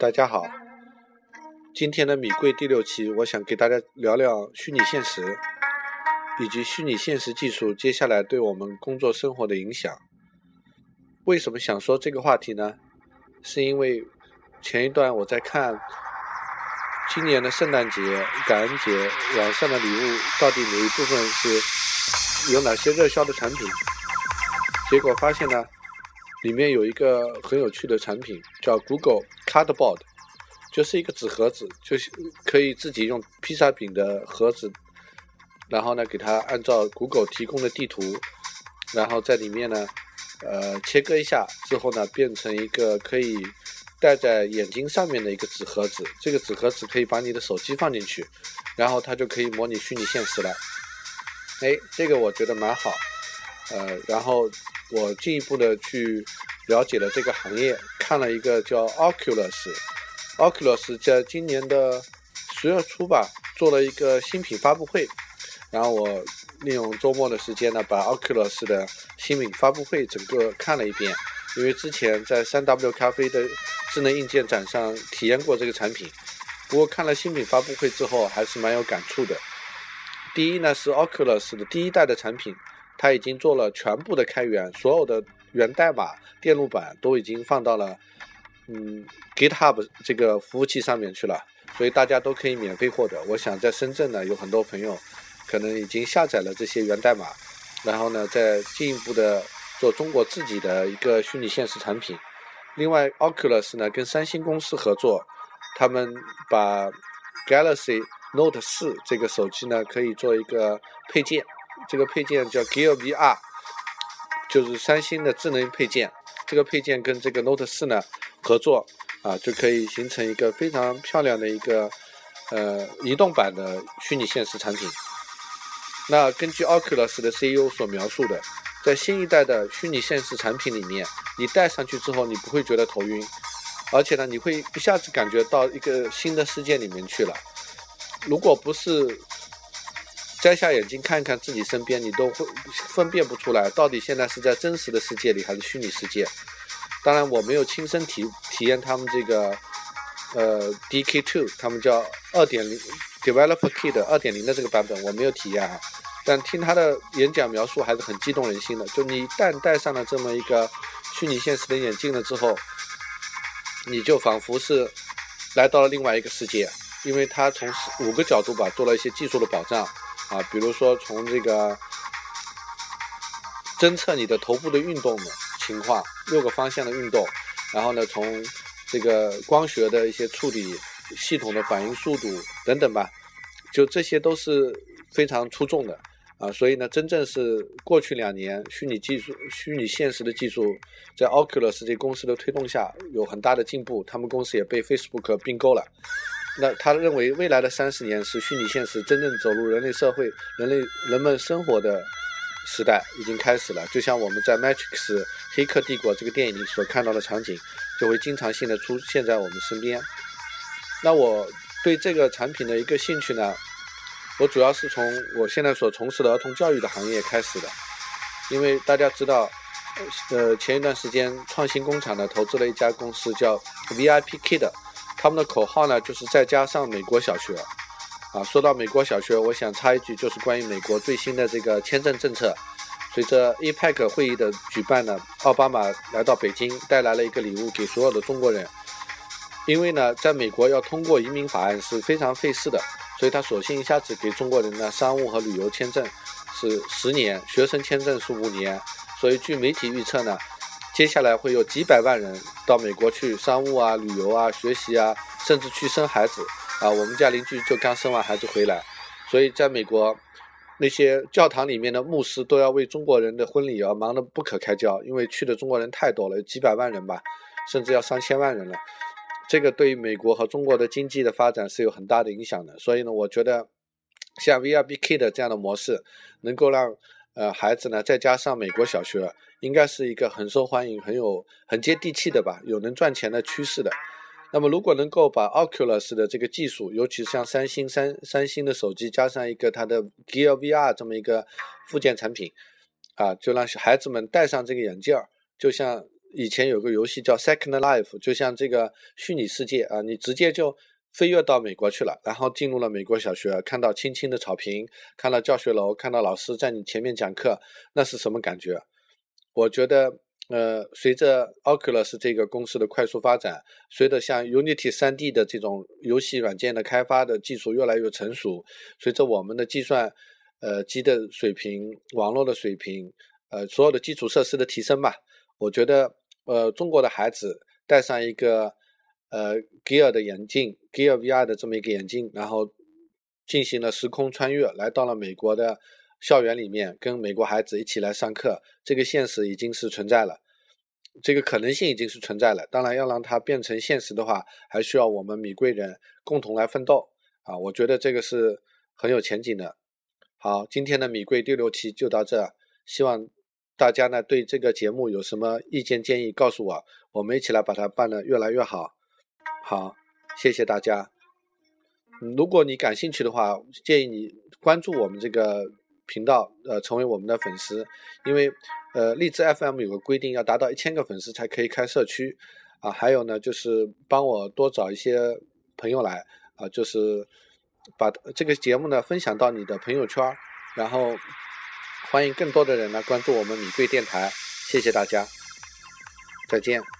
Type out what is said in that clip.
大家好，今天的米贵第六期，我想给大家聊聊虚拟现实以及虚拟现实技术接下来对我们工作生活的影响。为什么想说这个话题呢？是因为前一段我在看今年的圣诞节、感恩节网上的礼物到底哪一部分是有哪些热销的产品，结果发现呢。里面有一个很有趣的产品，叫 Google Cardboard，就是一个纸盒子，就是可以自己用披萨饼的盒子，然后呢，给它按照 Google 提供的地图，然后在里面呢，呃，切割一下之后呢，变成一个可以戴在眼睛上面的一个纸盒子。这个纸盒子可以把你的手机放进去，然后它就可以模拟虚拟现实了。哎，这个我觉得蛮好，呃，然后。我进一步的去了解了这个行业，看了一个叫 Oculus，Oculus 在今年的十月初吧，做了一个新品发布会，然后我利用周末的时间呢，把 Oculus 的新品发布会整个看了一遍，因为之前在三 W 咖啡的智能硬件展上体验过这个产品，不过看了新品发布会之后，还是蛮有感触的。第一呢，是 Oculus 的第一代的产品。它已经做了全部的开源，所有的源代码、电路板都已经放到了嗯 GitHub 这个服务器上面去了，所以大家都可以免费获得。我想在深圳呢，有很多朋友可能已经下载了这些源代码，然后呢，再进一步的做中国自己的一个虚拟现实产品。另外，Oculus 呢跟三星公司合作，他们把 Galaxy Note 四这个手机呢可以做一个配件。这个配件叫 Gear VR，就是三星的智能配件。这个配件跟这个 Note 四呢合作啊，就可以形成一个非常漂亮的一个呃移动版的虚拟现实产品。那根据 Oculus 的 CEO 所描述的，在新一代的虚拟现实产品里面，你戴上去之后，你不会觉得头晕，而且呢，你会一下子感觉到一个新的世界里面去了。如果不是摘下眼镜看看自己身边，你都会分辨不出来，到底现在是在真实的世界里还是虚拟世界。当然，我没有亲身体体验他们这个呃 DK Two，他们叫二点零 Developer Kit 二点零的这个版本，我没有体验啊。但听他的演讲描述还是很激动人心的。就你一旦戴上了这么一个虚拟现实的眼镜了之后，你就仿佛是来到了另外一个世界，因为他从五个角度吧做了一些技术的保障。啊，比如说从这个侦测你的头部的运动的情况，六个方向的运动，然后呢，从这个光学的一些处理系统的反应速度等等吧，就这些都是非常出众的啊。所以呢，真正是过去两年虚拟技术、虚拟现实的技术，在 Oculus 这公司的推动下有很大的进步，他们公司也被 Facebook 并购了。那他认为未来的三十年是虚拟现实真正走入人类社会、人类人们生活的时代已经开始了。就像我们在《Matrix 黑客帝国》这个电影里所看到的场景，就会经常性的出现在我们身边。那我对这个产品的一个兴趣呢，我主要是从我现在所从事的儿童教育的行业开始的。因为大家知道，呃，前一段时间创新工厂呢投资了一家公司叫 VIP Kid。他们的口号呢，就是再加上美国小学，啊，说到美国小学，我想插一句，就是关于美国最新的这个签证政策。随着 APEC 会议的举办呢，奥巴马来到北京，带来了一个礼物给所有的中国人。因为呢，在美国要通过移民法案是非常费事的，所以他索性一下子给中国人呢，商务和旅游签证是十年，学生签证是五年。所以据媒体预测呢。接下来会有几百万人到美国去商务啊、旅游啊、学习啊，甚至去生孩子啊。我们家邻居就刚生完孩子回来，所以在美国那些教堂里面的牧师都要为中国人的婚礼而忙得不可开交，因为去的中国人太多了，有几百万人吧，甚至要上千万人了。这个对于美国和中国的经济的发展是有很大的影响的。所以呢，我觉得像 V R B K 的这样的模式，能够让呃孩子呢再加上美国小学。应该是一个很受欢迎、很有很接地气的吧，有能赚钱的趋势的。那么，如果能够把 Oculus 的这个技术，尤其像三星三三星的手机加上一个它的 Gear VR 这么一个附件产品，啊，就让孩子们戴上这个眼镜儿，就像以前有个游戏叫 Second Life，就像这个虚拟世界啊，你直接就飞跃到美国去了，然后进入了美国小学，看到青青的草坪，看到教学楼，看到老师在你前面讲课，那是什么感觉？我觉得。呃，随着 Oculus 这个公司的快速发展，随着像 Unity 3D 的这种游戏软件的开发的技术越来越成熟，随着我们的计算呃机的水平、网络的水平，呃所有的基础设施的提升吧，我觉得呃中国的孩子戴上一个呃 Gear 的眼镜，Gear VR 的这么一个眼镜，然后进行了时空穿越，来到了美国的。校园里面跟美国孩子一起来上课，这个现实已经是存在了，这个可能性已经是存在了。当然，要让它变成现实的话，还需要我们米贵人共同来奋斗啊！我觉得这个是很有前景的。好，今天的米贵第六期就到这，希望大家呢对这个节目有什么意见建议，告诉我，我们一起来把它办得越来越好。好，谢谢大家。如果你感兴趣的话，建议你关注我们这个。频道呃，成为我们的粉丝，因为呃，荔枝 FM 有个规定，要达到一千个粉丝才可以开社区啊。还有呢，就是帮我多找一些朋友来啊，就是把这个节目呢分享到你的朋友圈，然后欢迎更多的人来关注我们米贵电台。谢谢大家，再见。